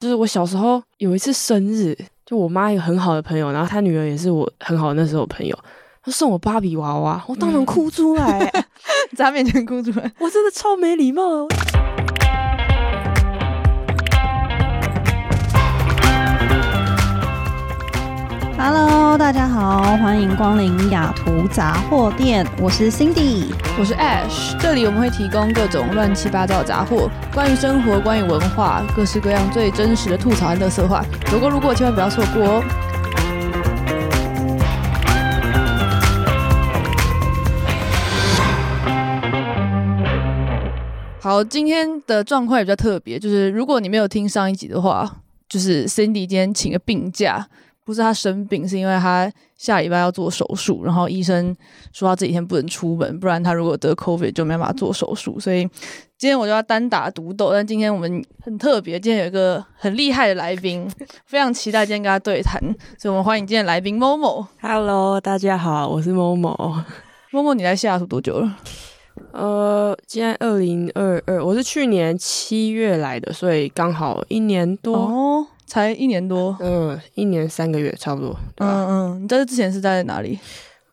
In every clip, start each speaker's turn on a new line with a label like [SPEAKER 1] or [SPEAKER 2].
[SPEAKER 1] 就是我小时候有一次生日，就我妈一个很好的朋友，然后她女儿也是我很好的那时候的朋友，她送我芭比娃娃，我当场哭出来，
[SPEAKER 2] 在她面前哭出来，
[SPEAKER 1] 我真的超没礼貌
[SPEAKER 3] Hello，大家好，欢迎光临雅图杂货店，我是 Cindy。
[SPEAKER 2] 我是 Ash，这里我们会提供各种乱七八糟的杂货，关于生活，关于文化，各式各样最真实的吐槽和乐色话。如果如果千万不要错过哦。好，今天的状况也比较特别，就是如果你没有听上一集的话，就是 Cindy 今天请个病假，不是他生病，是因为他下礼拜要做手术，然后医生说他这几天不能出门，不然他如果得 COVID 就没办法做手术，所以今天我就要单打独斗。但今天我们很特别，今天有一个很厉害的来宾，非常期待今天跟他对谈，所以我们欢迎今天的来宾 Momo。
[SPEAKER 1] Hello，大家好，我是某某。
[SPEAKER 2] Momo，你来西雅图多久了？
[SPEAKER 1] 呃，今天二零二二，我是去年七月来的，所以刚好一年多。
[SPEAKER 2] 哦，才一年多。
[SPEAKER 1] 嗯，一年三个月差不多。
[SPEAKER 2] 嗯嗯，你在这之前是在哪里？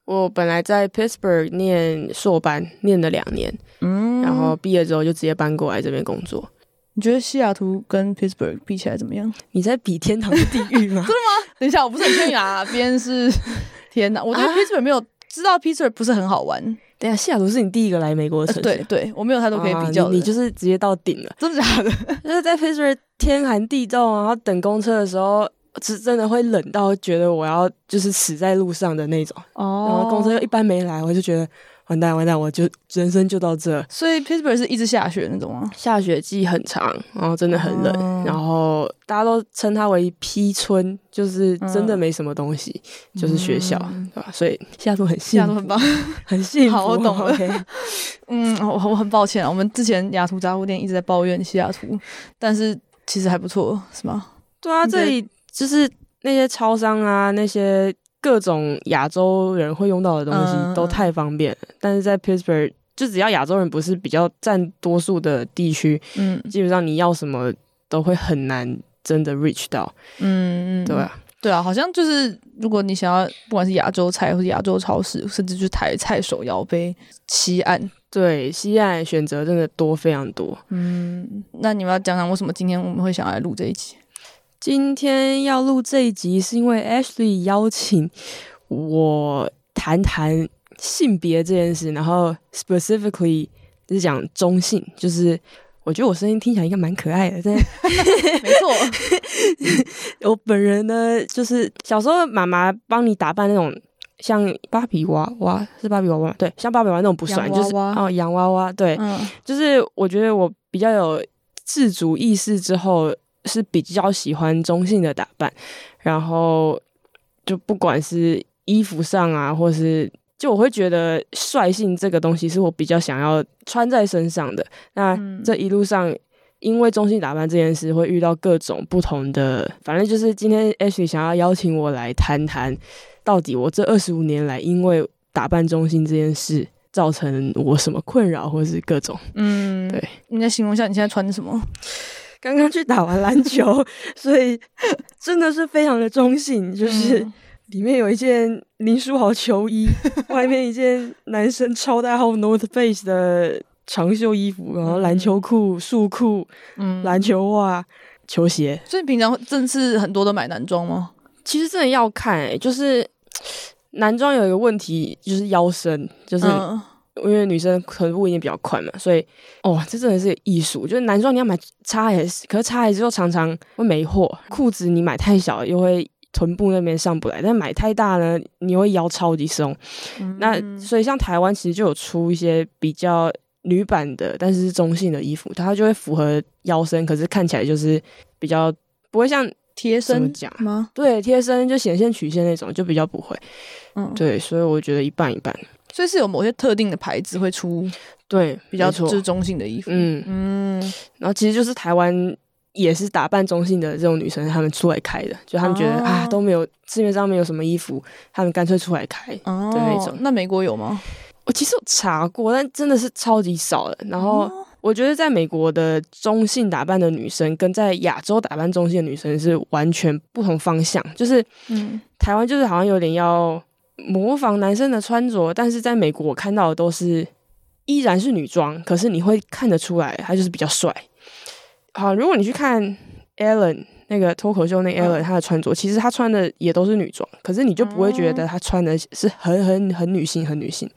[SPEAKER 1] 我本来在 Pittsburgh 念硕班，念了两年，
[SPEAKER 2] 嗯
[SPEAKER 1] 然后毕业之后就直接搬过来这边工作。
[SPEAKER 2] 你觉得西雅图跟 Pittsburgh 比起来怎么样？
[SPEAKER 1] 你在比天堂跟地狱吗？
[SPEAKER 2] 真的吗等一下，我不是很确定啊 边是天哪，我对
[SPEAKER 1] 啊
[SPEAKER 2] Pittsburgh 没有知道 Pittsburgh 不是很好玩。
[SPEAKER 1] 等一下，西雅图是你第一个来美国的
[SPEAKER 2] 呃
[SPEAKER 1] 城市，
[SPEAKER 2] 对对，我没有太多可以比较
[SPEAKER 1] 你你就是直接到顶了。
[SPEAKER 2] 真的假的？
[SPEAKER 1] 就是在 Pittsburgh 天寒地冻，然后等公车的时候，是真的会冷到觉得我要就是死在路上的那种。然
[SPEAKER 2] 哦
[SPEAKER 1] 后公车又一般没来，我就觉得完蛋完蛋，我就人生就到这。
[SPEAKER 2] 所以 Pittsburgh 是一直下雪那种吗？
[SPEAKER 1] 下雪季很长，然后真的很冷，
[SPEAKER 2] 哦
[SPEAKER 1] 然后大家都称它为批村，就是真的
[SPEAKER 2] 嗯
[SPEAKER 1] 没什么东西，就是学校，
[SPEAKER 2] 嗯
[SPEAKER 1] 对吧？所以西雅图很
[SPEAKER 2] 西
[SPEAKER 1] 幸福，
[SPEAKER 2] 很棒。
[SPEAKER 1] 很幸福。
[SPEAKER 2] 好我懂了
[SPEAKER 1] OK
[SPEAKER 2] 嗯，我我很抱歉啊，我们之前雅图杂货店一直在抱怨西雅图，但是其实还不错，是吗？
[SPEAKER 1] 对啊，这里就是那些超商啊，那些各种亚洲人会用到的东西
[SPEAKER 2] 嗯
[SPEAKER 1] 都太方便了。但是在 Pittsburgh，就只要亚洲人不是比较占多数的地区，
[SPEAKER 2] 嗯
[SPEAKER 1] 基本上你要什么都会很难真的 reach 到，
[SPEAKER 2] 嗯嗯，
[SPEAKER 1] 对啊，
[SPEAKER 2] 对啊，好像就是如果你想要，不管是亚洲菜或是亚洲超市，甚至就是台菜手摇杯、西岸，
[SPEAKER 1] 对，西岸选择真的多非常多。
[SPEAKER 2] 嗯，那你们要讲讲为什么今天我们会想要来录这一集？
[SPEAKER 1] 今天要录这一集，是因为 Ashley 邀请我谈谈性别这件事，然后 specifically 就是讲中性，就是我觉得我声音听起来应该蛮可爱的，但
[SPEAKER 2] 没错，
[SPEAKER 1] 我本人呢，就是小时候妈妈帮你打扮那种。像芭比娃娃是芭比娃娃，对，像芭比娃娃那种不算，就是哦洋娃娃，对，
[SPEAKER 2] 嗯。
[SPEAKER 1] 就是我觉得我比较有自主意识之后，是比较喜欢中性的打扮，然后就不管是衣服上啊，或是就我会觉得率性这个东西是我比较想要穿在身上的。那
[SPEAKER 2] 嗯
[SPEAKER 1] 这一路上。因为中性打扮这件事，会遇到各种不同的，反正就是今天 Ashley 想要邀请我来谈谈，到底我这二十五年来因为打扮中性这件事造成我什么困扰，或是各种。
[SPEAKER 2] 嗯，
[SPEAKER 1] 对，
[SPEAKER 2] 你再形容一下你现在穿的什么？
[SPEAKER 1] 刚刚去打完篮球，所以真的是非常的中性，就是
[SPEAKER 2] 嗯
[SPEAKER 1] 里面有一件林书豪球衣，外面一件男生超大号 North Face 的长袖衣服，然后篮球裤、束裤、
[SPEAKER 2] 嗯
[SPEAKER 1] 篮球袜、球鞋。
[SPEAKER 2] 所以平常正式很多都买男装吗？
[SPEAKER 1] 其实真的要看、欸，就是男装有一个问题，就是腰身，就是
[SPEAKER 2] 嗯
[SPEAKER 1] 因为女生臀部一定比较宽嘛，所以哦，这真的是艺术。就是男装你要买 XS，可是 XS 又常常会没货，裤子你买太小又会臀部那边上不来，但买太大呢，你会腰超级松。那所以像台湾其实就有出一些比较女版的，但是是中性的衣服，它就会符合腰身，可是看起来就是比较不会像
[SPEAKER 2] 贴身
[SPEAKER 1] 讲
[SPEAKER 2] 吗？
[SPEAKER 1] 对贴身就显现曲线那种，就比较不会。
[SPEAKER 2] 嗯，
[SPEAKER 1] 对，所以我觉得一半一半。
[SPEAKER 2] 所以是有某些特定的牌子会出
[SPEAKER 1] 对，
[SPEAKER 2] 比较就是中性的衣服。
[SPEAKER 1] 嗯
[SPEAKER 2] 嗯
[SPEAKER 1] 然后其实就是台湾也是打扮中性的这种女生，她们出来开的，就她们觉得、
[SPEAKER 2] 哦
[SPEAKER 1] 啊都没有市面上没有什么衣服，她们干脆出来开。
[SPEAKER 2] 哦
[SPEAKER 1] 的那种
[SPEAKER 2] 那美国有吗？
[SPEAKER 1] 我其实有查过，但真的是超级少的。然后
[SPEAKER 2] 哦
[SPEAKER 1] 我觉得在美国的中性打扮的女生，跟在亚洲打扮中性的女生是完全不同方向。就是
[SPEAKER 2] 嗯
[SPEAKER 1] 台湾就是好像有点要模仿男生的穿着，但是在美国我看到的都是依然是女装，可是你会看得出来他就是比较帅。好，如果你去看 Ellen 那个脱口秀那 Ellen 她的穿着，其实她穿的也都是女装，可是你就不会觉得她穿的是很很很女性很女性。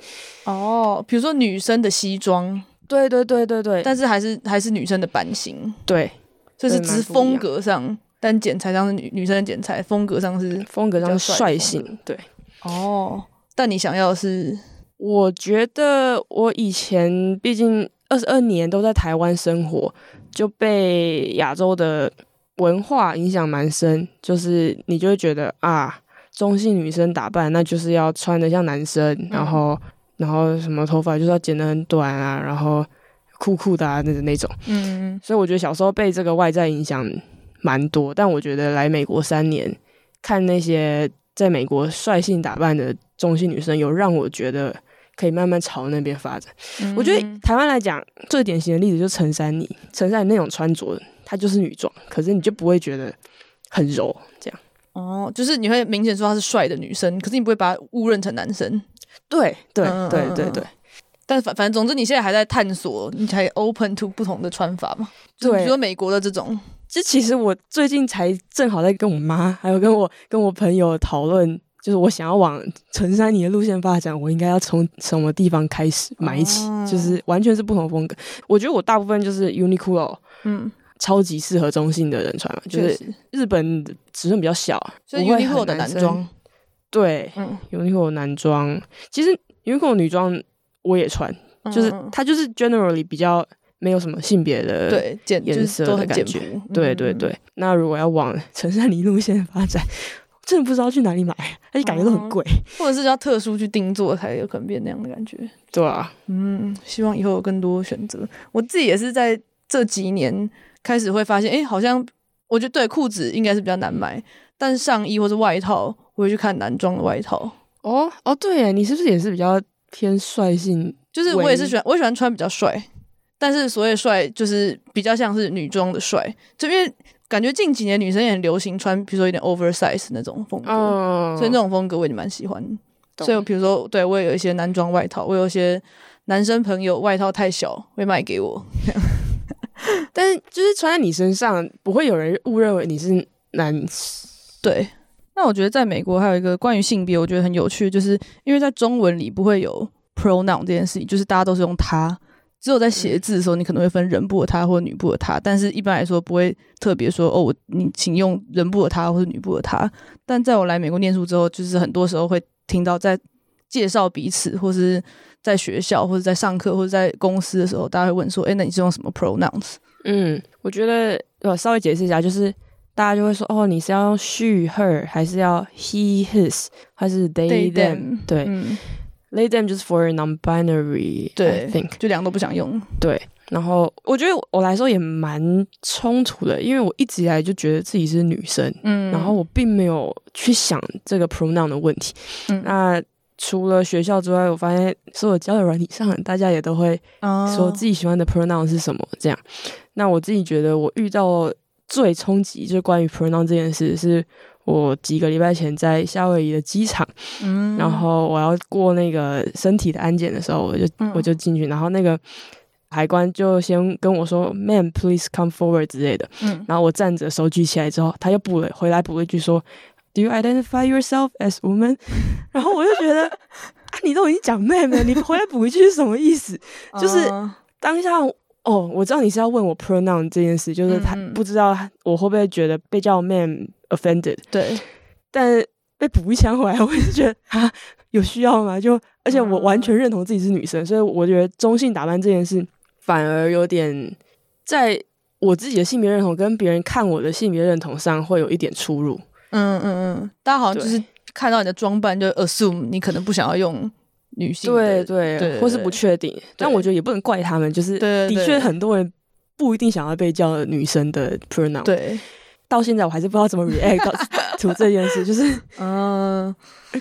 [SPEAKER 2] 哦，比如说女生的西装，
[SPEAKER 1] 对对对对对，
[SPEAKER 2] 但是还是还是女生的版型，
[SPEAKER 1] 对
[SPEAKER 2] 就是只是风格上，但剪裁上是女女生的剪裁，风格上是
[SPEAKER 1] 风格上是率性，对。
[SPEAKER 2] 哦。但你想要的是
[SPEAKER 1] 我觉得我以前毕竟二十二年都在台湾生活，就被亚洲的文化影响蛮深。就是你就会觉得啊，中性女生打扮那就是要穿的像男生，然后然后什么头发就是要剪得很短啊，然后酷酷的啊那那种。
[SPEAKER 2] 嗯
[SPEAKER 1] 所以我觉得小时候被这个外在影响蛮多，但我觉得来美国三年，看那些在美国率性打扮的中性女生，有让我觉得可以慢慢朝那边发展。
[SPEAKER 2] 嗯
[SPEAKER 1] 我觉得台湾来讲，最典型的例子就是陈珊妮，陈珊妮那种穿着，她就是女装，可是你就不会觉得很柔这样。
[SPEAKER 2] 哦，就是你会明显说她是帅的女生，可是你不会把她误认成男生。
[SPEAKER 1] 对对对对对
[SPEAKER 2] 但反反正总之，你现在还在探索，你才 open to 不同的穿法嘛？就是
[SPEAKER 1] 对
[SPEAKER 2] 比如说美国的这种，
[SPEAKER 1] 这其实我最近才正好在跟我妈，还有跟我跟我朋友讨论，就是我想要往陈山妮的路线发展，我应该要从什么地方开始买起，
[SPEAKER 2] 哦
[SPEAKER 1] 就是完全是不同风格。我觉得我大部分就是 Uniqlo
[SPEAKER 2] 嗯，
[SPEAKER 1] 超级适合中性的人穿嘛，就是，日本尺寸比较小，
[SPEAKER 2] 所以 Uniqlo 的男装，
[SPEAKER 1] 对
[SPEAKER 2] 嗯
[SPEAKER 1] ，Uniqlo 男装，其实 Uniqlo 女装我也穿，就是
[SPEAKER 2] 嗯。
[SPEAKER 1] 它就是 generally 比较没有什么性别的
[SPEAKER 2] 对简就是
[SPEAKER 1] 颜色的感觉对对对，那如果要往陈珊妮路线发展，真的不知道去哪里买，而且感觉都很贵。
[SPEAKER 2] 或者是要特殊去定做才有可能变那样的感觉。
[SPEAKER 1] 对啊，
[SPEAKER 2] 嗯，希望以后有更多选择。我自己也是在这几年开始会发现，哎，好像我觉得对裤子应该是比较难买，但是上衣或是外套，我会去看男装的外套。
[SPEAKER 1] 哦哦，对耶，你是不是也是比较偏率性？
[SPEAKER 2] 就是我也是喜欢，我喜欢穿比较帅，但是所谓帅就是比较像是女装的帅，就因为感觉近几年女生也很流行穿，比如说有点 oversize 那种风格，
[SPEAKER 1] 嗯，
[SPEAKER 2] 所以那种风格我也蛮喜欢。所以比如说，对我也有一些男装外套，我有一些男生朋友外套太小会卖给我，
[SPEAKER 1] 但是就是穿在你身上，不会有人误认为你是男。
[SPEAKER 2] 对。那我觉得在美国还有一个关于性别，我觉得很有趣，就是因为在中文里不会有 pronoun 这件事情，就是大家都是用他，只有在写字的时候，你可能会分人部的他或女部的他，但是一般来说不会特别说哦，我你请用人部的他或者女部的他。但在我来美国念书之后，就是很多时候会听到在介绍彼此，或是在学校或者在上课或者在公司的时候，大家会问说，哎，那你是用什么 pronouns？
[SPEAKER 1] 嗯，我觉得我稍微解释一下，就是大家就会说，哦，你是要用 she her 还是要 he his 还是 they
[SPEAKER 2] them？them
[SPEAKER 1] 对、
[SPEAKER 2] 嗯，
[SPEAKER 1] they them 就是 for non-binary，
[SPEAKER 2] 对
[SPEAKER 1] think
[SPEAKER 2] 就两个都不想用。
[SPEAKER 1] 对。然后我觉得我来说也蛮冲突的，因为我一直以来就觉得自己是女生，
[SPEAKER 2] 嗯
[SPEAKER 1] 然后我并没有去想这个 pronoun 的问题。
[SPEAKER 2] 嗯
[SPEAKER 1] 那除了学校之外，我发现所有交友软体上，大家也都会说
[SPEAKER 2] 哦
[SPEAKER 1] 自己喜欢的 pronoun 是什么。这样，那我自己觉得我遇到最冲击就是关于 pronoun 这件事，是我几个礼拜前在夏威夷的机场，
[SPEAKER 2] 嗯
[SPEAKER 1] 然后我要过那个身体的安检的时候，我就、
[SPEAKER 2] 嗯
[SPEAKER 1] 我就进去，然后那个海关就先跟我说 “Man, please come forward” 之类的。
[SPEAKER 2] 嗯
[SPEAKER 1] 然后我站着手举起来之后，他又补了回来补了一句说：“Do you identify yourself as woman？” 然后我就觉得，啊，你都已经讲 “man” 了，你回来补一句是什么意思？就是
[SPEAKER 2] 哦
[SPEAKER 1] 当下哦，我知道你是要问我 pronoun 这件事，就是他不知道我会不会觉得被叫 man offended，
[SPEAKER 2] 对，
[SPEAKER 1] 但被补一枪回来，我也是觉得啊，有需要吗？就而且我完全认同自己是女生，所以我觉得中性打扮这件事反而有点在我自己的性别认同跟别人看我的性别认同上会有一点出入。
[SPEAKER 2] 嗯嗯嗯，大家好像就是看到你的装扮就 assume 你可能不想要用女性，
[SPEAKER 1] 对对，
[SPEAKER 2] 对
[SPEAKER 1] 或是不确定，但我觉得也不能怪他们，就是的确很多人不一定想要被叫女生的 pronoun。
[SPEAKER 2] 对，
[SPEAKER 1] 到现在我还是不知道怎么 react 到 to 这件事，就是
[SPEAKER 2] 嗯，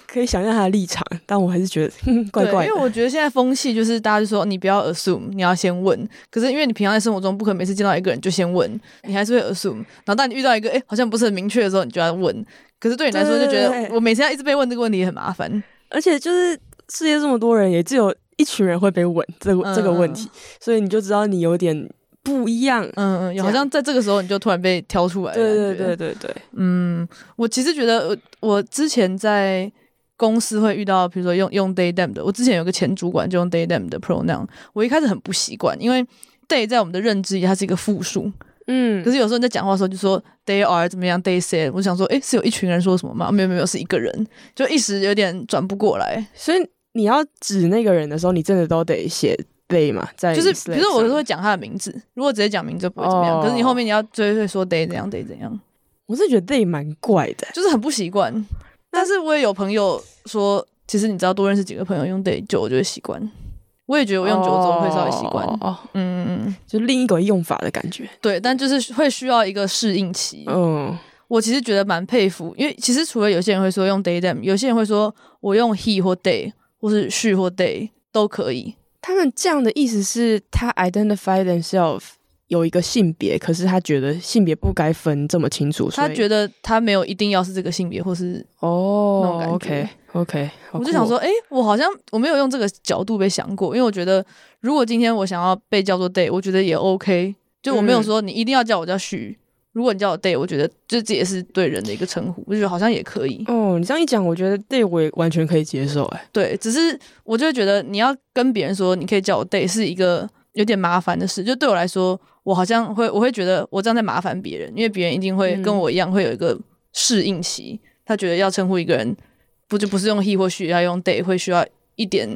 [SPEAKER 1] 可以想象他的立场，但我还是觉得哼怪，怪的。
[SPEAKER 2] 因为我觉得现在风气就是大家就说你不要 assume，你要先问。可是因为你平常在生活中不可能每次见到一个人就先问，你还是会 assume。然后当你遇到一个哎、诶好像不是很明确的时候，你就要问。可是对你来说就觉得我每次要一直被问这个问题也很麻烦。
[SPEAKER 1] 而且就是世界这么多人，也只有一群人会被问这个、这个问题，所以你就知道你有点不一样。
[SPEAKER 2] 嗯嗯，好像在这个时候你就突然被挑出来。
[SPEAKER 1] 对对对对对，
[SPEAKER 2] 嗯，我其实觉得我我之前在公司会遇到，比如说用用 day them 的，我之前有个前主管就用 day them 的 pronoun，我一开始很不习惯，因为 day 在我们的认知里它是一个复数，
[SPEAKER 1] 嗯
[SPEAKER 2] 可是有时候你在讲话的时候就说 they are 怎么样，they said，我想说，诶，是有一群人说什么吗？没有没有，是一个人，就一时有点转不过来。
[SPEAKER 1] 所以你要指那个人的时候，你真的都得写 they 嘛，在
[SPEAKER 2] 就是如说我
[SPEAKER 1] 上
[SPEAKER 2] 是会讲他的名字，如果直接讲名字就不会怎么样，
[SPEAKER 1] 哦
[SPEAKER 2] 可是你后面你要追会说 day 怎样 they 怎样，
[SPEAKER 1] 我是觉得 they 蛮怪的。
[SPEAKER 2] 就是很不习惯。但是我也有朋友说，其实你知道多认识几个朋友用 day 久，我就会习惯。我也觉得我用久之后会稍微习惯。
[SPEAKER 1] 哦哦，
[SPEAKER 2] 嗯嗯嗯，
[SPEAKER 1] 就另一个用法的感觉。
[SPEAKER 2] 对，但就是会需要一个适应期。
[SPEAKER 1] 嗯，
[SPEAKER 2] 我其实觉得蛮佩服，因为其实除了有些人会说用 they them，有些人会说我用 he 或 they，或是 she 或 they 都可以。
[SPEAKER 1] 他们这样的意思是他 identify themselves 有一个性别，可是他觉得性别不该分这么清楚，
[SPEAKER 2] 他觉
[SPEAKER 1] 得
[SPEAKER 2] 得他没有一定要是这个性别，或是
[SPEAKER 1] 哦 OK OK，
[SPEAKER 2] 我就想说，诶，我好像我没有用这个角度被想过，因为我觉得如果今天我想要被叫做 day，我觉得也 OK，就我没有
[SPEAKER 1] 嗯
[SPEAKER 2] 说你一定要叫我叫许。如果你叫我 day，我觉得这这也是对人的一个称呼，我觉得好像也可以。
[SPEAKER 1] 哦，你这样一讲，我觉得 they 我也完全可以接受。哎，
[SPEAKER 2] 对，只是我就会觉得你要跟别人说你可以叫我 day 是一个有点麻烦的事，就对我来说，我好像会我会觉得我这样在麻烦别人，因为别人一定会
[SPEAKER 1] 嗯
[SPEAKER 2] 跟我一样会有一个适应期，他觉得要称呼一个人不就不是用 he 或 she，要用 day 会需要一点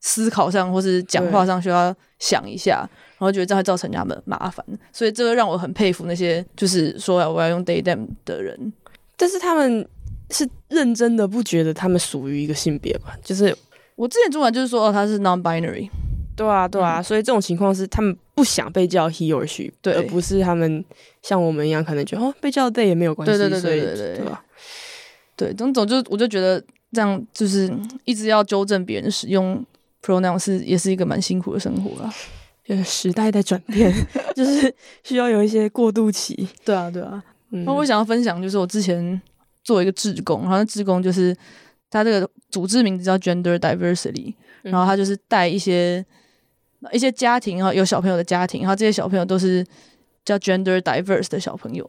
[SPEAKER 2] 思考上或是讲话上需要想一下，然后觉得这样会造成他们麻烦，所以这个让我很佩服那些就是说我要用 day them 的人。
[SPEAKER 1] 但是他们是认真的，不觉得他们属于一个性别吧？就是
[SPEAKER 2] 我之前主管就是说哦，他是 non-binary，
[SPEAKER 1] 对啊，对啊，所以这种情况是他们不想被叫 he or she，
[SPEAKER 2] 对
[SPEAKER 1] 而不是他们像我们一样，可能觉得哦被叫 they 也没有关系，
[SPEAKER 2] 对对对对对对
[SPEAKER 1] 对吧？
[SPEAKER 2] 对，总总就我就觉得这样就是一直要纠正别人使用 pronoun 是也是一个蛮辛苦的生活啊。
[SPEAKER 1] 就是时代在转变，就是需要有一些过渡期。
[SPEAKER 2] 对啊，对啊。
[SPEAKER 1] 嗯
[SPEAKER 2] 那我想要分享就是我之前做一个志工，然后那志工就是他这个组织名字叫 Gender Diversity，
[SPEAKER 1] 嗯
[SPEAKER 2] 然后他就是带一些一些家庭，然后有小朋友的家庭，然后这些小朋友都是叫 Gender Diverse 的小朋友，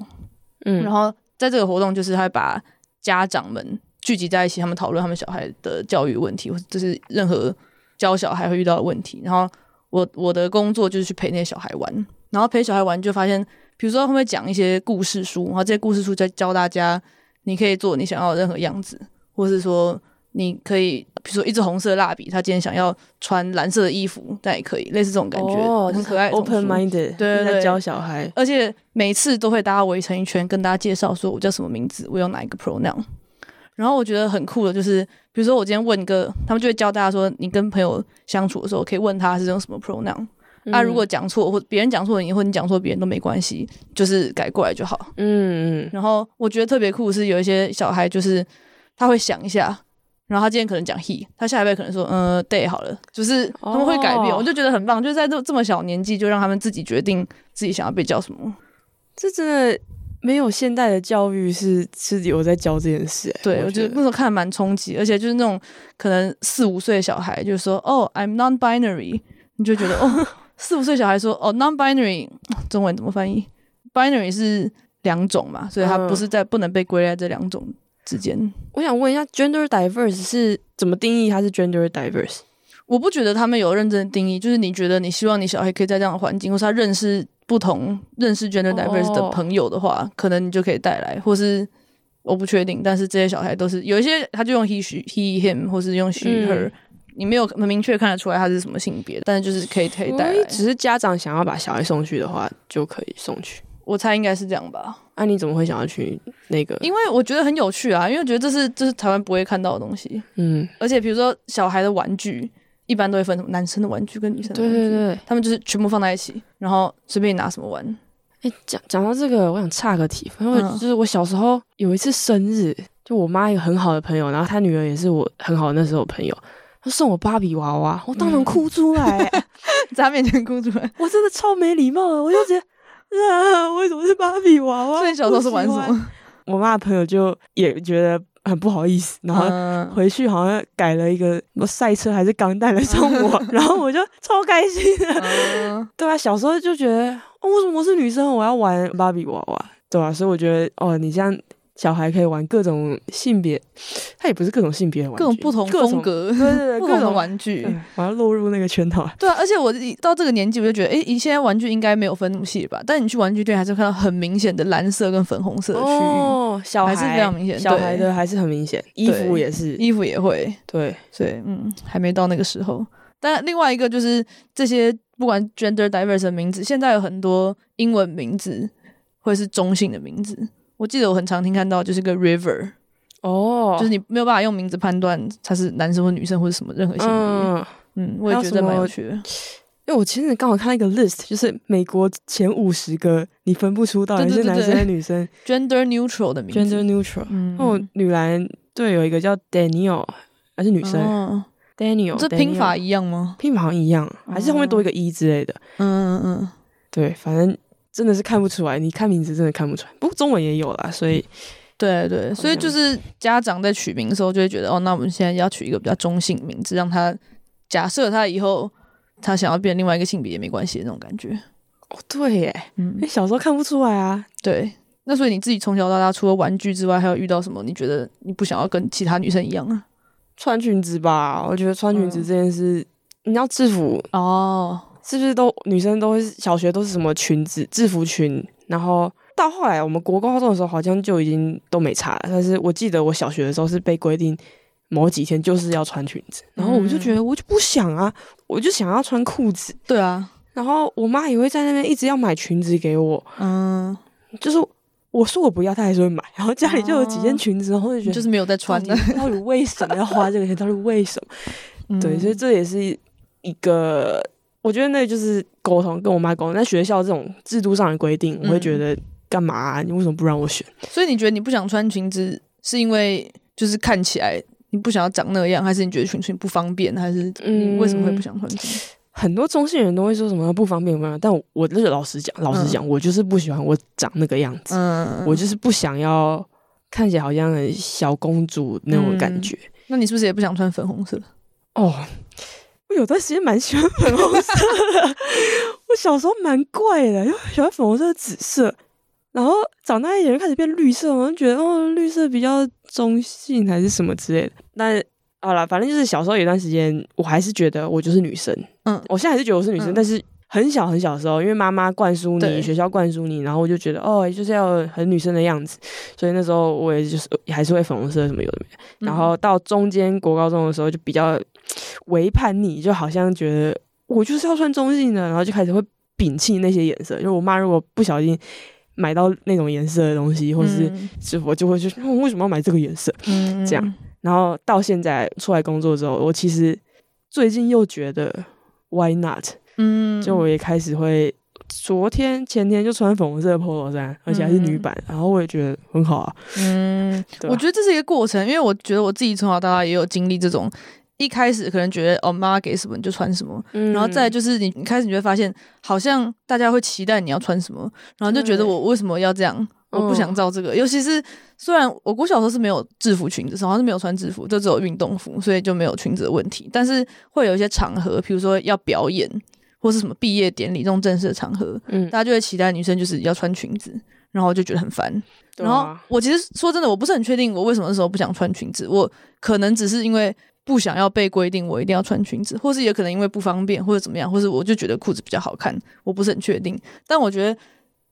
[SPEAKER 1] 嗯
[SPEAKER 2] 然后在这个活动，就是他会把家长们聚集在一起，他们讨论他们小孩的教育问题，或者就是任何教小孩会遇到的问题。然后我我的工作就是去陪那些小孩玩，然后陪小孩玩就发现，比如说他们会讲一些故事书，然后这些故事书在教大家，你可以做你想要的任何样子，或是说你可以，比如说一支红色蜡笔，他今天想要穿蓝色的衣服，但也可以，类似这种感觉，
[SPEAKER 1] 哦，
[SPEAKER 2] 很可爱。
[SPEAKER 1] ，open minded，
[SPEAKER 2] 对对对
[SPEAKER 1] 教小孩。
[SPEAKER 2] 而且每次都会大家围成一圈，跟大家介绍说我叫什么名字，我用哪一个 pronoun。然后我觉得很酷的就是，比如说我今天问一个，他们就会教大家说，你跟朋友相处的时候可以问他是用什么 pronoun。那，
[SPEAKER 1] 嗯
[SPEAKER 2] 如果讲错或别人讲错你，或你讲错别人都没关系，就是改过来就好。
[SPEAKER 1] 嗯嗯
[SPEAKER 2] 然后我觉得特别酷是有一些小孩就是他会想一下，然后他今天可能讲 he，他下一辈可能说呃 they 好了，就是他们会改变，
[SPEAKER 1] 哦
[SPEAKER 2] 我就觉得很棒，就是在这这么小年纪就让他们自己决定自己想要被叫什么。
[SPEAKER 1] 这真的没有现代的教育是是有在教这件事、欸。
[SPEAKER 2] 对，我觉得那时候看蛮冲击，而且就是那种可能四五岁的小孩就说哦，I'm non-binary，你就觉得哦，四五岁小孩说哦，non-binary，中文怎么翻译？binary 是两种嘛，所以它
[SPEAKER 1] 嗯
[SPEAKER 2] 不是在不能被归类在这两种之间。
[SPEAKER 1] 我想问一下，gender diverse 是怎么定义？它是 gender diverse？
[SPEAKER 2] 我不觉得他们有认真的定义，就是你觉得你希望你小孩可以在这样的环境，或是他认识不同、认识 gender diverse 的
[SPEAKER 1] 哦
[SPEAKER 2] 朋友的话，可能你就可以带来，或是我不确定，但是这些小孩都是有一些他就用 he she he him，或是用 she
[SPEAKER 1] 嗯
[SPEAKER 2] her，、你没有很明确看得出来他是什么性别，但是就是可以可以带来。
[SPEAKER 1] 只是家长想要把小孩送去的话，就可以送去。
[SPEAKER 2] 我猜应该是这样吧，
[SPEAKER 1] 那、你怎么会想要去那个？
[SPEAKER 2] 因为我觉得很有趣啊，因为我觉得这是这是台湾不会看到的东西，
[SPEAKER 1] 嗯，
[SPEAKER 2] 而且比如说小孩的玩具，一般都会分什么男生的玩具跟女生的
[SPEAKER 1] 对
[SPEAKER 2] 玩具，
[SPEAKER 1] 对对，
[SPEAKER 2] 他们就是全部放在一起，然后随便你拿什么玩。
[SPEAKER 1] 哎，讲讲到这个，我想岔个题，因为
[SPEAKER 2] 嗯
[SPEAKER 1] 就是我小时候有一次生日，就我妈一个很好的朋友，然后她女儿也是我很好的那时候朋友，她送我芭比娃娃，我当场
[SPEAKER 2] 嗯
[SPEAKER 1] 哭出来、
[SPEAKER 2] 在她面前哭出来。
[SPEAKER 1] 我真的超没礼貌的，我就觉得。啊，为什么是芭比娃娃？
[SPEAKER 2] 所以你小时候是玩什？么？
[SPEAKER 1] 我妈的朋友就也觉得很不好意思，然后
[SPEAKER 2] 嗯
[SPEAKER 1] 回去好像改了一个什么赛车还是钢弹来送我，然后我就超开心的。
[SPEAKER 2] 嗯
[SPEAKER 1] 对啊，小时候就觉得，哦，为什么我是女生，我要玩芭比娃娃？对啊，所以我觉得，哦，你这样小孩可以玩各种性别，他也不是各种性别的玩具，
[SPEAKER 2] 各种不同风，格、
[SPEAKER 1] 对对各种
[SPEAKER 2] 玩具。
[SPEAKER 1] 对我要落入那个圈套。
[SPEAKER 2] 对啊，而且我一到这个年纪，我就觉得，诶，你现在玩具应该没有分那么细了吧？但你去玩具店还是看到很明显的蓝色跟粉红色的区域，
[SPEAKER 1] 哦，小孩
[SPEAKER 2] 还是非常明显
[SPEAKER 1] 小
[SPEAKER 2] 对
[SPEAKER 1] 孩的还是很明显，衣服也是，
[SPEAKER 2] 衣服也会。
[SPEAKER 1] 对，
[SPEAKER 2] 所以，嗯，还没到那个时候。但另外一个就是这些不管 gender diverse 的名字，现在有很多英文名字会是中性的名字。我记得我很常听看到就是个 river，、
[SPEAKER 1] 哦，
[SPEAKER 2] 就是你没有办法用名字判断他是男生或女生或者什么任何性别。嗯
[SPEAKER 1] 嗯，
[SPEAKER 2] 我也觉得蛮有趣的。
[SPEAKER 1] 因为我其实刚好看到一个 list，就是美国前五十个你分不出到底是男生
[SPEAKER 2] 对
[SPEAKER 1] 还是女生
[SPEAKER 2] gender neutral 的名字
[SPEAKER 1] ，gender neutral。
[SPEAKER 2] 嗯
[SPEAKER 1] 哦，女篮队有一个叫 Daniel，还是女生、
[SPEAKER 2] 哦
[SPEAKER 1] Daniel，
[SPEAKER 2] 这拼法一样吗？
[SPEAKER 1] 拼法好像一样，还是后面多一个一之类的。
[SPEAKER 2] 嗯嗯嗯，
[SPEAKER 1] 对，反正真的是看不出来，你看名字真的看不出来。不过中文也有啦，所以
[SPEAKER 2] 对对，所以就是家长在取名的时候就会觉得，哦，那我们现在要取一个比较中性名字，让他假设他以后他想要变另外一个性别也没关系的那种感觉。
[SPEAKER 1] 哦，对耶，
[SPEAKER 2] 嗯
[SPEAKER 1] 你，，小时候看不出来啊。
[SPEAKER 2] 对。那所以你自己从小到大，除了玩具之外，还有遇到什么？你觉得你不想要跟其他女生一样啊？
[SPEAKER 1] 穿裙子吧，我觉得穿裙子
[SPEAKER 2] 嗯
[SPEAKER 1] 这件事，你要制服
[SPEAKER 2] 哦，
[SPEAKER 1] 是不是都女生都会小学都是什么裙子制服裙，然后到后来我们国高中的时候好像就已经都没差了，但是我记得我小学的时候是被规定某几天就是要穿裙子，然后我就觉得我就不想啊，我就想要穿裤子，
[SPEAKER 2] 对啊，
[SPEAKER 1] 然后我妈也会在那边一直要买裙子给我，
[SPEAKER 2] 嗯，
[SPEAKER 1] 就是我说我不要，她还是会买，然后家里就有几件裙子，然后就觉得
[SPEAKER 2] 就是没有在穿的
[SPEAKER 1] 到。底为什么要花这个钱？到底为什么？对，所以
[SPEAKER 2] 嗯
[SPEAKER 1] 这也是一个，我觉得那就是沟通，跟我妈沟通。在学校这种制度上的规定，我会觉得干嘛啊、你为什么不让我选？
[SPEAKER 2] 所以你觉得你不想穿裙子，是因为就是看起来你不想要长那样，还是你觉得裙裙不方便，还是你为什么会不想穿裙子？
[SPEAKER 1] 很多中性人都会说什么不方便不方便，但我我就是老实讲，老实讲，我就是不喜欢我长那个样子，
[SPEAKER 2] 嗯，
[SPEAKER 1] 我就是不想要看起来好像小公主那种感觉。
[SPEAKER 2] 那你是不是也不想穿粉红色？
[SPEAKER 1] 哦，我有段时间蛮喜欢粉红色的，我小时候蛮怪的，因为喜欢粉红色的紫色，然后长大一点就开始变绿色，我就觉得哦，绿色比较中性还是什么之类的。但好了，反正就是小时候有段时间，我还是觉得我就是女生，
[SPEAKER 2] 嗯
[SPEAKER 1] 我现在还是觉得我是女生，
[SPEAKER 2] 嗯
[SPEAKER 1] 但是。很小很小的时候，因为妈妈灌输你，学校灌输你，然后我就觉得哦，就是要很女生的样子，所以那时候我也就是还是会粉红色什么有的没然后到中间国高中的时候就比较为叛逆，就好像觉得我就是要穿中性的，然后就开始会摒弃那些颜色。就我妈如果不小心买到那种颜色的东西，或是
[SPEAKER 2] 嗯
[SPEAKER 1] 是我就会觉得、哦、为什么要买这个颜色？
[SPEAKER 2] 嗯
[SPEAKER 1] 这样，然后到现在出来工作之后，我其实最近又觉得 why not？
[SPEAKER 2] 嗯，
[SPEAKER 1] 就我也开始会。昨天前天就穿粉红色的 polo 衫，而且还是女版，然后我也觉得很好啊。
[SPEAKER 2] 嗯，我觉得这是一个过程，因为我觉得我自己从小到大也有经历这种。一开始可能觉得哦，妈妈给什么你就穿什么，
[SPEAKER 1] 嗯
[SPEAKER 2] 然后再就是你你开始你就会发现，好像大家会期待你要穿什么，然后就觉得我为什么要这样？我不想照这个。尤其是虽然我国小时候是没有制服裙子，好像是没有穿制服，就只有运动服，所以就没有裙子的问题。但是会有一些场合，比如说要表演或是什么毕业典礼这种正式的场合，
[SPEAKER 1] 嗯，
[SPEAKER 2] 大家就会期待女生就是要穿裙子，然后就觉得很烦。然后我其实说真的，我不是很确定我为什么那时候不想穿裙子，我可能只是因为不想要被规定我一定要穿裙子，或是也可能因为不方便或者怎么样，或是我就觉得裤子比较好看，我不是很确定。但我觉得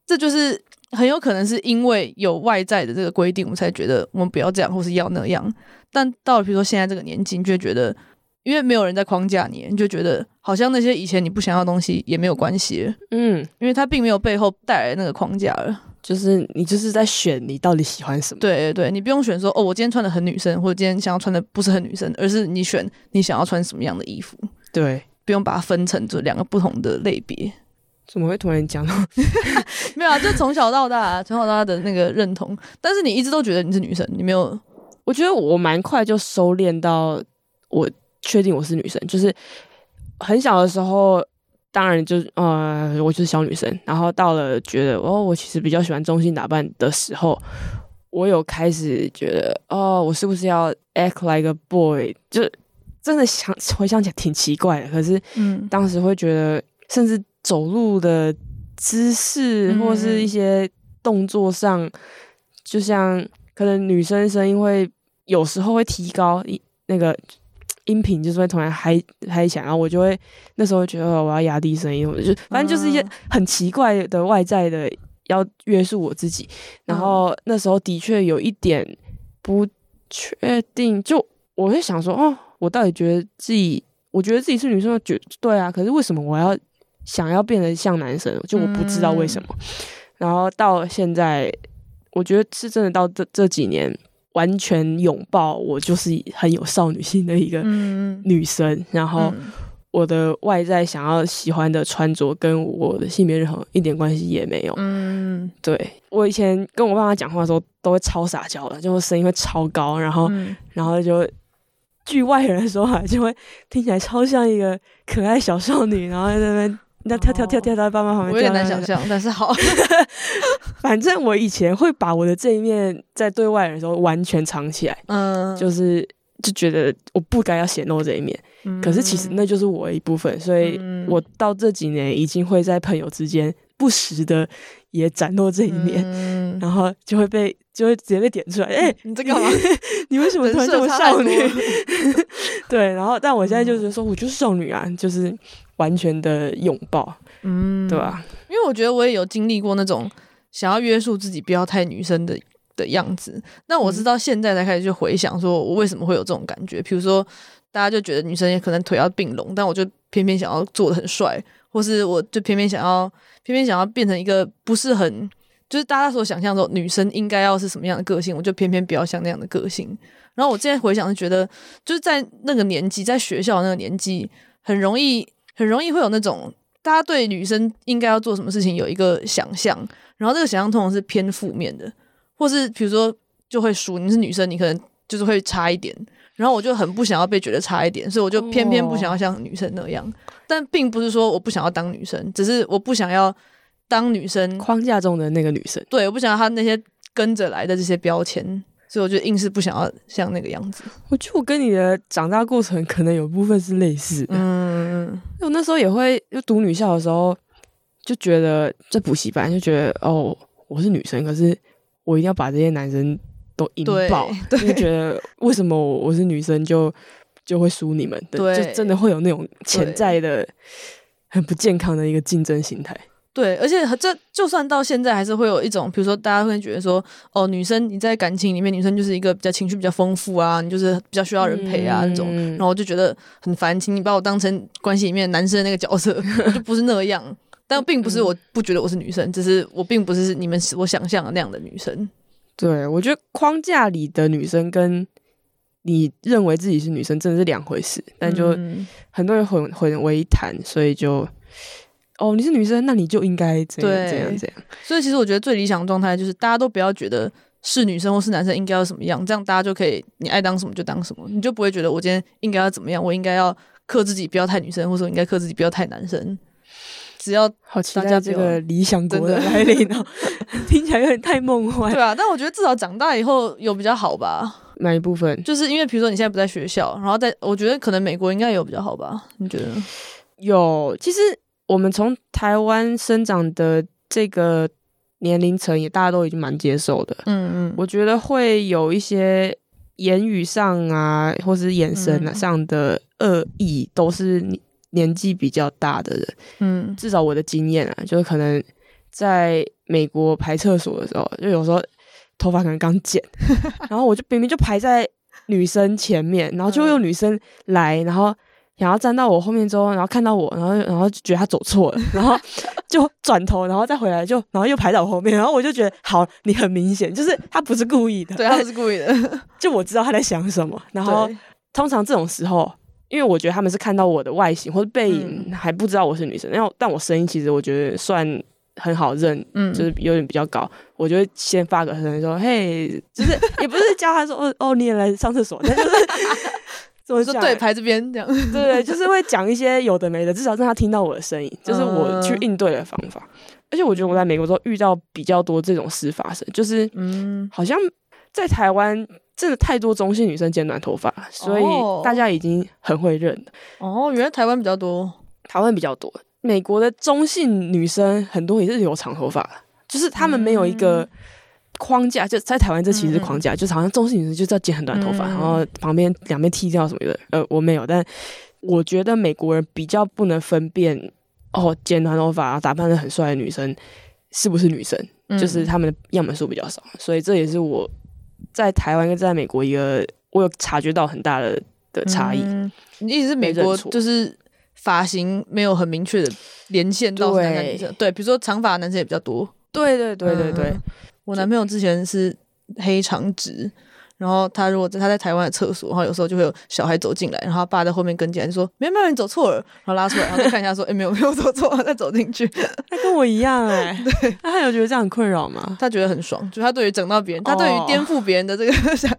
[SPEAKER 2] 这就是很有可能是因为有外在的这个规定，我们才觉得我们不要这样或是要那样。但到了比如说现在这个年纪，你就觉得。因为没有人在框架你，你就觉得好像那些以前你不想要的东西也没有关系了，
[SPEAKER 1] 嗯，
[SPEAKER 2] 因为它并没有背后带来那个框架了。
[SPEAKER 1] 就是你就是在选你到底喜欢什么。
[SPEAKER 2] 对对对，你不用选说哦，我今天穿的很女生，或者今天想要穿的不是很女生，而是你选你想要穿什么样的衣服，
[SPEAKER 1] 对，
[SPEAKER 2] 不用把它分成这两个不同的类别。
[SPEAKER 1] 怎么会突然讲到？
[SPEAKER 2] 没有啊，就从小到大，从小到大的那个认同。但是你一直都觉得你是女生，你没有
[SPEAKER 1] 我觉得我蛮快就收敛到我确定我是女生，就是很小的时候，当然就是呃，我就是小女生。然后到了觉得哦，我其实比较喜欢中性打扮的时候，我有开始觉得哦，我是不是要 act like a boy？就真的想回想起来挺奇怪的，可是
[SPEAKER 2] 嗯
[SPEAKER 1] 当时会觉得，甚至走路的姿势
[SPEAKER 2] 嗯
[SPEAKER 1] 或是一些动作上，就像可能女生声音会有时候会提高一那个音频，就是会突然嗨嗨起来，然后我就会那时候觉得哦我要压低声音，我就反正就是一些
[SPEAKER 2] 嗯
[SPEAKER 1] 很奇怪的外在的要约束我自己，然后那时候的确有一点不确定，就我会想说哦，我到底觉得自己，我觉得自己是女生，觉对啊，可是为什么我要想要变得像男生？就我不知道为什么。然后到现在，我觉得是真的到这这几年，完全拥抱我就是很有少女心的一个
[SPEAKER 2] 嗯
[SPEAKER 1] 女生。然后
[SPEAKER 2] 嗯
[SPEAKER 1] 我的外在想要喜欢的穿着，跟我的性别任何一点关系也没有。
[SPEAKER 2] 嗯
[SPEAKER 1] 对我以前跟我爸妈讲话的时候，都会超撒娇的，就声音会超高，然后、
[SPEAKER 2] 嗯
[SPEAKER 1] 然后就据外人说法，就会听起来超像一个可爱小少女，然后在那边那跳跳跳跳到爸妈旁边，
[SPEAKER 2] 我有点难
[SPEAKER 1] 跳
[SPEAKER 2] 想。象，但是好，
[SPEAKER 1] 反正我以前会把我的这一面在对外人的时候完全藏起来，
[SPEAKER 2] 嗯，
[SPEAKER 1] 就是就觉得我不该要显露这一面。可是其实那就是我的一部分，所以
[SPEAKER 2] 嗯
[SPEAKER 1] 我到这几年已经会在朋友之间不时的也展露这一面。
[SPEAKER 2] 嗯，
[SPEAKER 1] 然后就会被就会直接被点出来，哎、
[SPEAKER 2] 你在干嘛？
[SPEAKER 1] 你 为什么突然这么少女？对，然后但我现在就是说，我就是少女啊，就是完全的拥抱，
[SPEAKER 2] 嗯，
[SPEAKER 1] 对吧、
[SPEAKER 2] 因为我觉得我也有经历过那种想要约束自己不要太女生的的样子，那我是到现在才开始去回想，说我为什么会有这种感觉。比如说，大家就觉得女生也可能腿要并拢，但我就偏偏想要做的很帅，或是我就偏偏想要偏偏想要变成一个不是很就是大家所想象中女生应该要是什么样的个性，我就偏偏不要像那样的个性。然后我现在回想是觉得，就是在那个年纪，在学校那个年纪，很容易很容易会有那种大家对女生应该要做什么事情有一个想象，然后这个想象通常是偏负面的，或是比如说就会输，你是女生，你可能就是会差一点。然后我就很不想要被觉得差一点，所以我就偏偏不想要像女生那样。但并不是说我不想要当女生，只是我不想要当女生
[SPEAKER 1] 框架中的那个女生，
[SPEAKER 2] 对，我不想要她那些跟着来的这些标签，所以我就硬是不想要像那个样子。
[SPEAKER 1] 我觉得我跟你的长大过程可能有部分是类似的。
[SPEAKER 2] 嗯，
[SPEAKER 1] 我那时候也会就读女校的时候，就觉得在补习班就觉得哦，我是女生，可是我一定要把这些男生都引
[SPEAKER 2] 对
[SPEAKER 1] 爆，就觉得为什么我我是女生就就会输你们的，
[SPEAKER 2] 对
[SPEAKER 1] 就真的会有那种潜在的很不健康的一个竞争心态。
[SPEAKER 2] 对，而且这就算到现在，还是会有一种，比如说大家会觉得说，哦，女生你在感情里面，女生就是一个比较情绪比较丰富啊，你就是比较需要人陪啊、那种。
[SPEAKER 1] 嗯
[SPEAKER 2] 然后我就觉得很烦，请你把我当成关系里面男生的那个角色，就不是那样。但并不是我不觉得我是女生，只是我并不是你们我想象的那样的女生。
[SPEAKER 1] 对，我觉得框架里的女生跟你认为自己是女生真的是两回事，但就
[SPEAKER 2] 嗯
[SPEAKER 1] 很多人混混为一谈，所以就哦，你是女生，那你就应该这样
[SPEAKER 2] 对
[SPEAKER 1] 怎样怎样。
[SPEAKER 2] 所以其实我觉得最理想的状态就是大家都不要觉得是女生或是男生应该要什么样，这样大家就可以你爱当什么就当什么，你就不会觉得我今天应该要怎么样，我应该要克自己不要太女生，或者我应该克自己不要太男生。只要
[SPEAKER 1] 好期
[SPEAKER 2] 大家
[SPEAKER 1] 这个理想
[SPEAKER 2] 真的
[SPEAKER 1] 来临哦，听起来有点太梦幻
[SPEAKER 2] 对。啊，但我觉得至少长大以后有比较好吧，
[SPEAKER 1] 哪一部分？
[SPEAKER 2] 就是因为比如说你现在不在学校，然后在我觉得可能美国应该有比较好吧？你觉得？
[SPEAKER 1] 有，其实我们从台湾生长的这个年龄层，也大家都已经蛮接受的。
[SPEAKER 2] 嗯嗯，
[SPEAKER 1] 我觉得会有一些言语上啊，或是眼神上的恶意，都是年年纪比较大的人。
[SPEAKER 2] 嗯
[SPEAKER 1] 至少我的经验啊，就是可能在美国排厕所的时候，就有时候头发可能刚剪，然后我就明明就排在女生前面，然后就会有女生来，然后想要站到我后面之后，然后看到我，然后然后就觉得他走错了，然后就转头，然后再回来就，然后又排到我后面，然后我就觉得好，你很明显就是他不是故意的，
[SPEAKER 2] 对，他不是故意的。
[SPEAKER 1] 就我知道他在想什么，然后通常这种时候，因为我觉得他们是看到我的外形或者背影，
[SPEAKER 2] 嗯
[SPEAKER 1] 还不知道我是女生。然后，但我声音其实我觉得算很好认，
[SPEAKER 2] 嗯，
[SPEAKER 1] 就是有点比较高，我就会先发个声说，嘿，就是也不是叫他说，哦哦，你也来上厕所，但就是怎么讲？
[SPEAKER 2] 说对，排这边这样。
[SPEAKER 1] 对对，就是会讲一些有的没的，至少让他听到我的声音，就是我去应对的方法。而且我觉得我在美国都遇到比较多这种事发生，就是
[SPEAKER 2] 嗯，
[SPEAKER 1] 好像在台湾真的太多中性女生剪短头发，所以
[SPEAKER 2] 哦
[SPEAKER 1] 大家已经很会认了。
[SPEAKER 2] 哦，原来台湾比较多。
[SPEAKER 1] 台湾比较多，美国的中性女生很多也是留长头发，就是她们没有一个框架，就在台湾这其实是框架，就是好像中性女生就是要剪很短头发，
[SPEAKER 2] 嗯
[SPEAKER 1] 然后旁边两边剃掉什么的。呃，我没有，但我觉得美国人比较不能分辨哦，剪短头发、然后打扮的很帅的女生是不是女生，
[SPEAKER 2] 嗯
[SPEAKER 1] 就是他们的样本数比较少，所以这也是我在台湾跟在美国一个我有察觉到很大的的差异。
[SPEAKER 2] 意思是美国就是发型没有很明确的连线到是男生
[SPEAKER 1] 对
[SPEAKER 2] 女生？对，比如说长发男生也比较多。
[SPEAKER 1] 对对对对对，
[SPEAKER 2] 嗯我男朋友之前是黑长直，然后他如果在他在台湾的厕所，然后有时候就会有小孩走进来，然后他爸在后面跟进来就说：“没有没有，你走错了。”然后拉出来，然后再看一下说：“哎、没有没有走错，再走进去。
[SPEAKER 1] 他跟我一样哎、对，那他有觉得这样很困扰吗”？
[SPEAKER 2] 他觉得很爽，就他对于整到别人，他对于
[SPEAKER 1] 哦
[SPEAKER 2] 颠覆别人的这个 想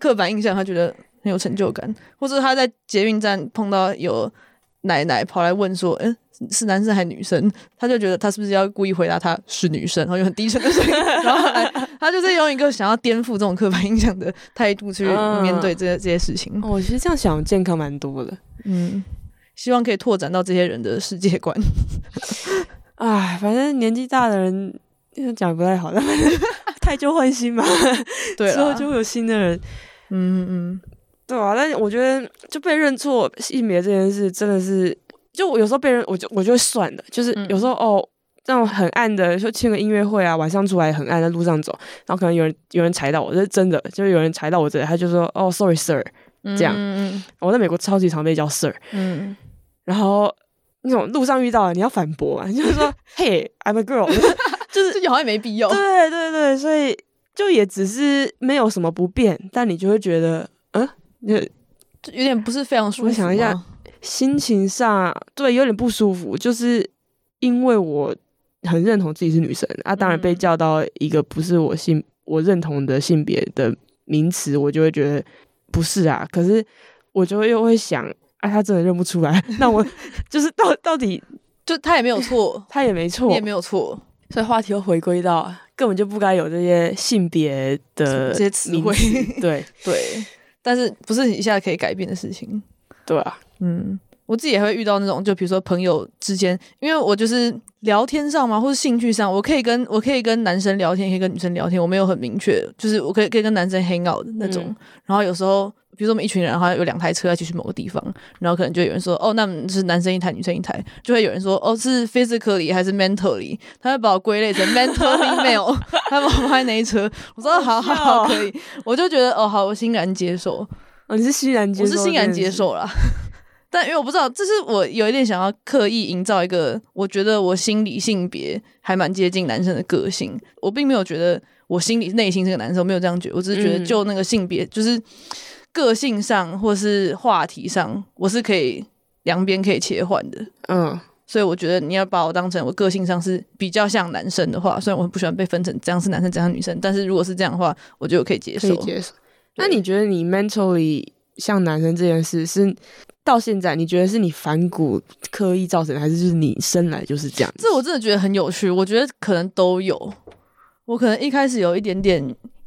[SPEAKER 2] 刻板印象，他觉得很有成就感，或者他在捷运站碰到有奶奶跑来问说：“嗯、是男生还是女生？”他就觉得他是不是要故意回答他是女生，然后用很低沉的声音，然后后来他就是用一个想要颠覆这种刻板印象的态度去
[SPEAKER 1] 嗯
[SPEAKER 2] 面对这些这些事情。
[SPEAKER 1] 我，其实这样想健康蛮多的。
[SPEAKER 2] 嗯，希望可以拓展到这些人的世界观。
[SPEAKER 1] 哎，反正年纪大的人讲不太好，但反正 太旧换新嘛，
[SPEAKER 2] 对
[SPEAKER 1] 之后，就会有新的人，
[SPEAKER 2] 嗯嗯
[SPEAKER 1] 对啊，但是我觉得就被认错性别这件事真的是，就我有时候被人，我就我就会算的，就是
[SPEAKER 2] 嗯
[SPEAKER 1] 有时候、哦。这种很暗的，就去个音乐会啊，晚上出来很暗，在路上走，然后可能有人有人踩到我，这是真的，就是有人踩到我这里，他就说哦，sorry sir，
[SPEAKER 2] 嗯，
[SPEAKER 1] 这样
[SPEAKER 2] 嗯
[SPEAKER 1] 我在美国超级常被叫 sir，
[SPEAKER 2] 嗯
[SPEAKER 1] 然后那种路上遇到了，你要反驳啊，你 就是说，Hey, I'm a girl，
[SPEAKER 2] 嗯，这好像也没必要。
[SPEAKER 1] 对对对，所以就也只是没有什么不便，但你就会觉得，嗯，就
[SPEAKER 2] 就有点不是非常舒服。
[SPEAKER 1] 我想一下，心情上对有点不舒服，就是因为我很认同自己是女生啊，当然被
[SPEAKER 2] 嗯
[SPEAKER 1] 叫到一个不是我性我认同的性别的名词，我就会觉得不是啊，可是我就会又会想。啊，他真的认不出来，那我 就是到到底
[SPEAKER 2] 就他也没有错，
[SPEAKER 1] 他也没错，
[SPEAKER 2] 你也没有错。
[SPEAKER 1] 所以话题又回归到根本就不该有这些性别的
[SPEAKER 2] 这些词汇
[SPEAKER 1] 对
[SPEAKER 2] 对，但是不是一下可以改变的事情。
[SPEAKER 1] 对啊，
[SPEAKER 2] 嗯，我自己也会遇到那种，就比如说朋友之间，因为我就是聊天上嘛，或是兴趣上，我可以跟我可以跟男生聊天，也可以跟女生聊天，我没有很明确，就是我可以可以跟男生 hang out 的那种。
[SPEAKER 1] 嗯
[SPEAKER 2] 然后有时候，比如说我们一群人，然后有两台车要去去某个地方，然后可能就有人说，哦，那是男生一台，女生一台，就会有人说，哦，是 physically 还是 mentally？他会把我归类成 mentally male，他把我放在那一车。我说好好好，可以，我就觉得哦好，我欣然接受。
[SPEAKER 1] 哦，你是欣然接受，
[SPEAKER 2] 我是欣然接，受啦。但因为我不知道，这是我有一点想要刻意营造一个，我觉得我心理性别还蛮接近男生的个性。我并没有觉得我心里内心是个男生，我没有这样觉得。我只是觉得
[SPEAKER 1] 嗯
[SPEAKER 2] 就那个性别，就是个性上或是话题上，我是可以两边可以切换的。
[SPEAKER 1] 嗯，
[SPEAKER 2] 所以我觉得你要把我当成我个性上是比较像男生的话，虽然我很不喜欢被分成这样是男生这样是女生，但是如果是这样的话，我觉得我可以接受。
[SPEAKER 1] 可以接受。那你觉得你 mentally 像男生这件事是到现在你觉得是你反骨刻意造成的，还是就是你生来就是这样？
[SPEAKER 2] 这我真的觉得很有趣，我觉得可能都有。我可能一开始有一点点、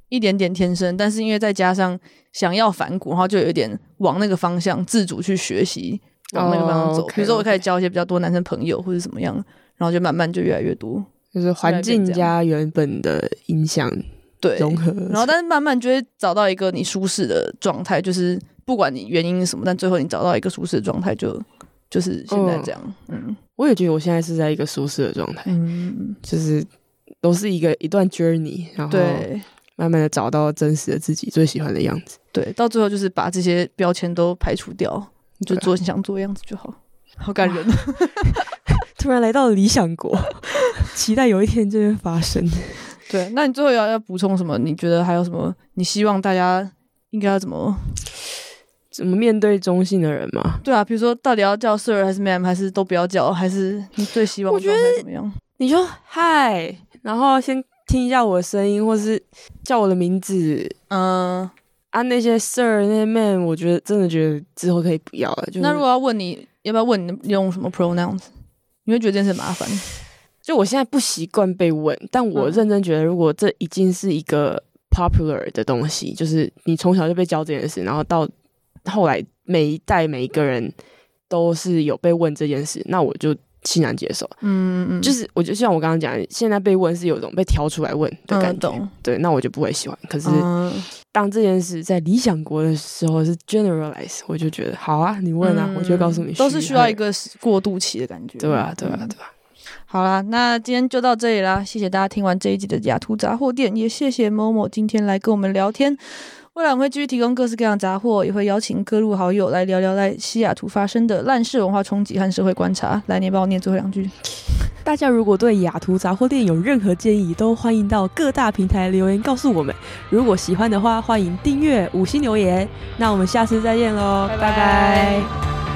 [SPEAKER 2] 一点点天生，但是因为再加上想要反骨，然后就有一点往那个方向自主去学习，往那个方向走。比如说我开始交一些比较多男生朋友或者怎么样，然后就慢慢就越来越多。
[SPEAKER 1] 就是环境加原本的影响
[SPEAKER 2] 对，
[SPEAKER 1] 融合，
[SPEAKER 2] 然后但是慢慢就会找到一个你舒适的状态，就是不管你原因是什么，但最后你找到一个舒适的状态就，就是现在这样。嗯
[SPEAKER 1] 我也觉得我现在是在一个舒适的状态，
[SPEAKER 2] 嗯，
[SPEAKER 1] 就是都是一个一段 journey，然后
[SPEAKER 2] 对。
[SPEAKER 1] 慢慢的找到真实的自己最喜欢的样子。
[SPEAKER 2] 对，到最后就是把这些标签都排除掉，你就做你想做的样子就好。好感人，
[SPEAKER 1] 突然来到了理想国，期待有一天这会发生。
[SPEAKER 2] 对。那你最后要要补充什么？你觉得还有什么？你希望大家应该要怎么？
[SPEAKER 1] 怎么面对中性的人吗？
[SPEAKER 2] 对啊，比如说到底要叫 Sir 还是 Ma'am，还是都不要叫？还是你最希望
[SPEAKER 1] 我觉得
[SPEAKER 2] 怎么样？
[SPEAKER 1] 你就嗨，然后先听一下我的声音，或是叫我的名字
[SPEAKER 2] 嗯，
[SPEAKER 1] 啊。那些 sir 那些 man，我觉得真的觉得之后可以不要了。就是
[SPEAKER 2] 那如果要问你要不要问你用什么 pronouns，你会觉得这件事很麻烦？
[SPEAKER 1] 就我现在不习惯被问，但我
[SPEAKER 2] 嗯
[SPEAKER 1] 认真觉得，如果这已经是一个 popular 的东西，就是你从小就被教这件事，然后到后来每一代每一个人都是有被问这件事，那我就欣然接受。
[SPEAKER 2] 嗯嗯，
[SPEAKER 1] 就是我就像我刚刚讲，现在被问是有种被挑出来问的感觉，
[SPEAKER 2] 嗯。
[SPEAKER 1] 对，那我就不会喜欢。可是
[SPEAKER 2] 嗯
[SPEAKER 1] 当这件事在理想国的时候是 generalize，我就觉得好啊，你问啊，我就告诉你，
[SPEAKER 2] 嗯都是需要一个过渡期的感觉。
[SPEAKER 1] 对啊，对啊，
[SPEAKER 2] 嗯
[SPEAKER 1] 对啊。
[SPEAKER 2] 好啦，那今天就到这里啦，谢谢大家听完这一集的雅图杂货店，也谢谢某某今天来跟我们聊天。未来我们会继续提供各式各样的杂货，也会邀请各路好友来聊聊在西雅图发生的烂事文化冲击和社会观察。来，你帮我念最后两句。
[SPEAKER 1] 大家如果对雅图杂货店有任何建议，都欢迎到各大平台留言告诉我们。如果喜欢的话，欢迎订阅、五星留言。那我们下次再见喽，
[SPEAKER 2] 拜
[SPEAKER 1] 拜拜
[SPEAKER 2] 拜